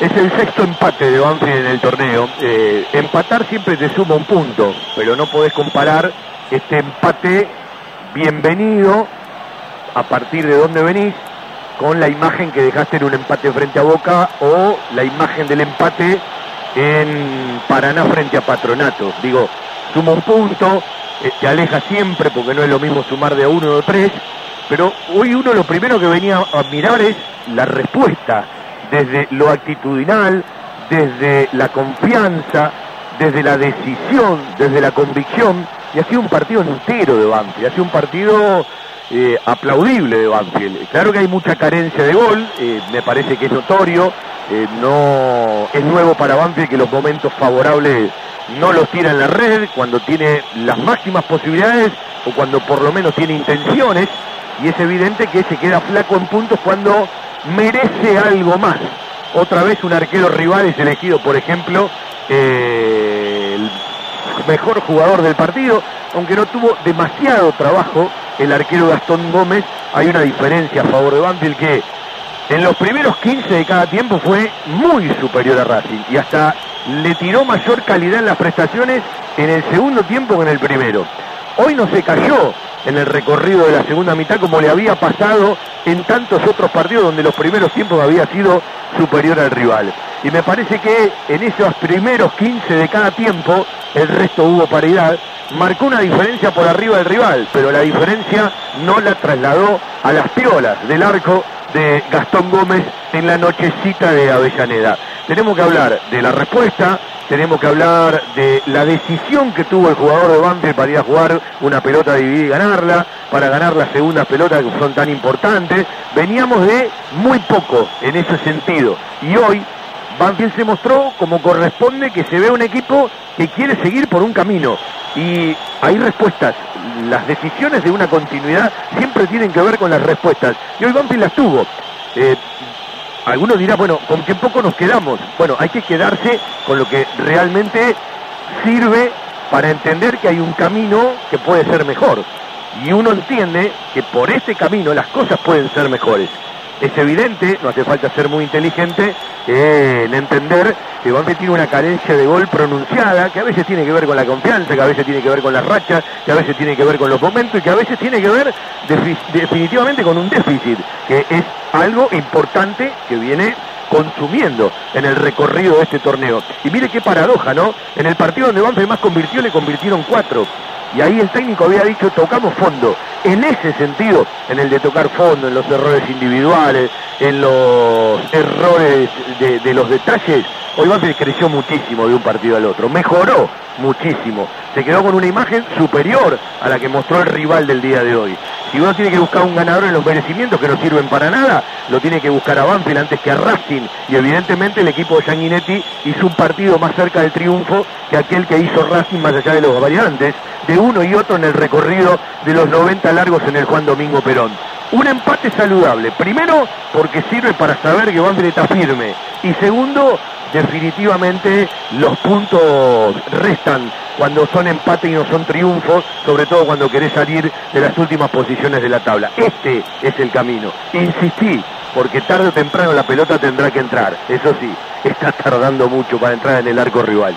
Es el sexto empate de Banfield en el torneo. Eh, empatar siempre te suma un punto, pero no podés comparar este empate bienvenido a partir de dónde venís con la imagen que dejaste en un empate frente a Boca o la imagen del empate en Paraná frente a Patronato. Digo, suma un punto, eh, te aleja siempre porque no es lo mismo sumar de a uno o tres, pero hoy uno lo primero que venía a mirar es la respuesta desde lo actitudinal, desde la confianza, desde la decisión, desde la convicción, y ha sido un partido entero de Banfield, ha sido un partido eh, aplaudible de Banfield. Claro que hay mucha carencia de gol, eh, me parece que es notorio, eh, no es nuevo para Banfield que los momentos favorables no los tira en la red, cuando tiene las máximas posibilidades o cuando por lo menos tiene intenciones, y es evidente que se queda flaco en puntos cuando merece algo más. Otra vez un arquero rival es elegido, por ejemplo, eh, el mejor jugador del partido, aunque no tuvo demasiado trabajo el arquero Gastón Gómez, hay una diferencia a favor de Banfield que en los primeros 15 de cada tiempo fue muy superior a Racing y hasta le tiró mayor calidad en las prestaciones en el segundo tiempo que en el primero. Hoy no se cayó en el recorrido de la segunda mitad como le había pasado en tantos otros partidos donde los primeros tiempos había sido superior al rival. Y me parece que en esos primeros 15 de cada tiempo, el resto hubo paridad, marcó una diferencia por arriba del rival, pero la diferencia no la trasladó a las piolas del arco de Gastón Gómez en la nochecita de Avellaneda. Tenemos que hablar de la respuesta, tenemos que hablar de la decisión que tuvo el jugador de Banfield para ir a jugar una pelota dividida y ganarla, para ganar las segundas pelotas que son tan importantes. Veníamos de muy poco en ese sentido. Y hoy Banfield se mostró como corresponde que se ve un equipo que quiere seguir por un camino. Y hay respuestas. Las decisiones de una continuidad siempre tienen que ver con las respuestas. Y hoy Banfield las tuvo. Eh, algunos dirán, bueno, ¿con qué poco nos quedamos? Bueno, hay que quedarse con lo que realmente sirve para entender que hay un camino que puede ser mejor. Y uno entiende que por este camino las cosas pueden ser mejores. Es evidente, no hace falta ser muy inteligente en entender que Banfield tiene una carencia de gol pronunciada, que a veces tiene que ver con la confianza, que a veces tiene que ver con las rachas, que a veces tiene que ver con los momentos y que a veces tiene que ver definitivamente con un déficit, que es algo importante que viene consumiendo en el recorrido de este torneo. Y mire qué paradoja, ¿no? En el partido donde Banfield más convirtió, le convirtieron cuatro. Y ahí el técnico había dicho, tocamos fondo. En ese sentido, en el de tocar fondo, en los errores individuales, en los errores de, de los detalles, hoy Banfield creció muchísimo de un partido al otro. Mejoró muchísimo. Se quedó con una imagen superior a la que mostró el rival del día de hoy. Si uno tiene que buscar un ganador en los merecimientos que no sirven para nada, lo tiene que buscar a Banfield antes que a Racing. Y evidentemente el equipo de Sanguinetti hizo un partido más cerca del triunfo que aquel que hizo Racing más allá de los variantes, de uno y otro en el recorrido de los 90 largos en el Juan Domingo Perón. Un empate saludable. Primero, porque sirve para saber que Banfield está firme. Y segundo, definitivamente los puntos restan cuando son empate y no son triunfos, sobre todo cuando querés salir de las últimas posiciones de la tabla. Este es el camino. Insistí, porque tarde o temprano la pelota tendrá que entrar. Eso sí, está tardando mucho para entrar en el arco rival.